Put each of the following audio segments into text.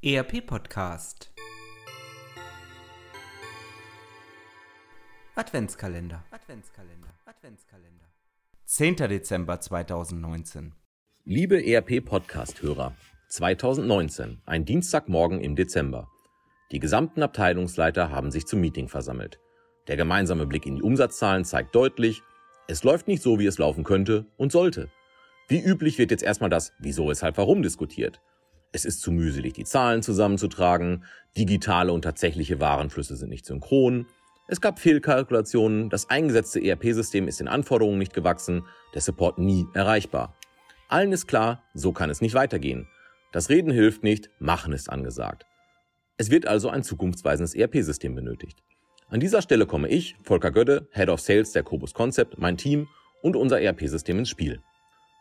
ERP Podcast. Adventskalender. Adventskalender. Adventskalender. 10. Dezember 2019 Liebe ERP Podcast Hörer 2019 ein Dienstagmorgen im Dezember. Die gesamten Abteilungsleiter haben sich zum Meeting versammelt. Der gemeinsame Blick in die Umsatzzahlen zeigt deutlich es läuft nicht so wie es laufen könnte und sollte. Wie üblich wird jetzt erstmal das Wieso, Weshalb, Warum diskutiert. Es ist zu mühselig, die Zahlen zusammenzutragen, digitale und tatsächliche Warenflüsse sind nicht synchron, es gab Fehlkalkulationen, das eingesetzte ERP-System ist den Anforderungen nicht gewachsen, der Support nie erreichbar. Allen ist klar, so kann es nicht weitergehen. Das Reden hilft nicht, Machen ist angesagt. Es wird also ein zukunftsweisendes ERP-System benötigt. An dieser Stelle komme ich, Volker Gödde, Head of Sales der Cobus Concept, mein Team und unser ERP-System ins Spiel.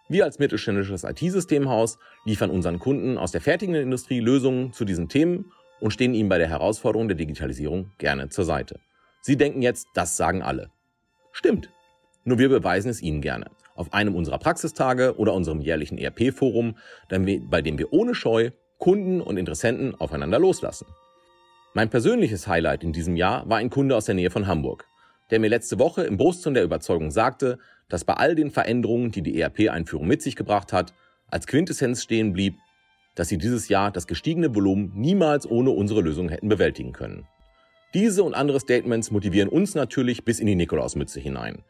Wir als mittelständisches IT-Systemhaus liefern unseren Kunden aus der fertigenden Industrie Lösungen zu diesen Themen und stehen ihnen bei der Herausforderung der Digitalisierung gerne zur Seite. Sie denken jetzt, das sagen alle. Stimmt. Nur wir beweisen es Ihnen gerne. Auf einem unserer Praxistage oder unserem jährlichen ERP-Forum, bei dem wir ohne Scheu Kunden und Interessenten aufeinander loslassen. Mein persönliches Highlight in diesem Jahr war ein Kunde aus der Nähe von Hamburg, der mir letzte Woche im Brustton der Überzeugung sagte, dass bei all den Veränderungen, die die ERP-Einführung mit sich gebracht hat, als Quintessenz stehen blieb, dass sie dieses Jahr das gestiegene Volumen niemals ohne unsere Lösung hätten bewältigen können. Diese und andere Statements motivieren uns natürlich bis in die Nikolausmütze hinein.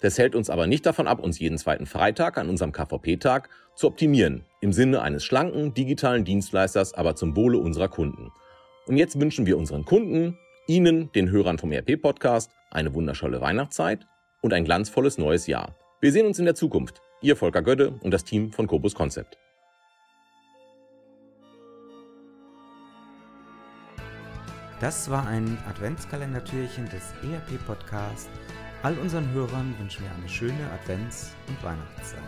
Das hält uns aber nicht davon ab, uns jeden zweiten Freitag an unserem KVP-Tag zu optimieren, im Sinne eines schlanken, digitalen Dienstleisters, aber zum Wohle unserer Kunden. Und jetzt wünschen wir unseren Kunden, Ihnen, den Hörern vom ERP-Podcast, eine wundervolle Weihnachtszeit und ein glanzvolles neues Jahr. Wir sehen uns in der Zukunft. Ihr Volker Gödde und das Team von Cobus Concept. Das war ein Adventskalendertürchen des ERP-Podcasts. All unseren Hörern wünschen wir eine schöne Advents- und Weihnachtszeit.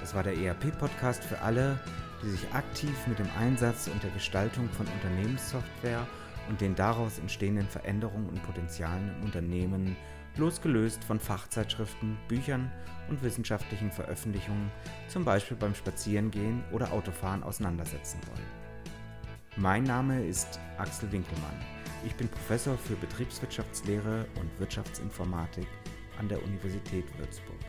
Das war der ERP-Podcast für alle, die sich aktiv mit dem Einsatz und der Gestaltung von Unternehmenssoftware und den daraus entstehenden Veränderungen und Potenzialen im Unternehmen losgelöst von Fachzeitschriften, Büchern und wissenschaftlichen Veröffentlichungen, zum Beispiel beim Spazierengehen oder Autofahren auseinandersetzen wollen. Mein Name ist Axel Winkelmann. Ich bin Professor für Betriebswirtschaftslehre und Wirtschaftsinformatik an der Universität Würzburg.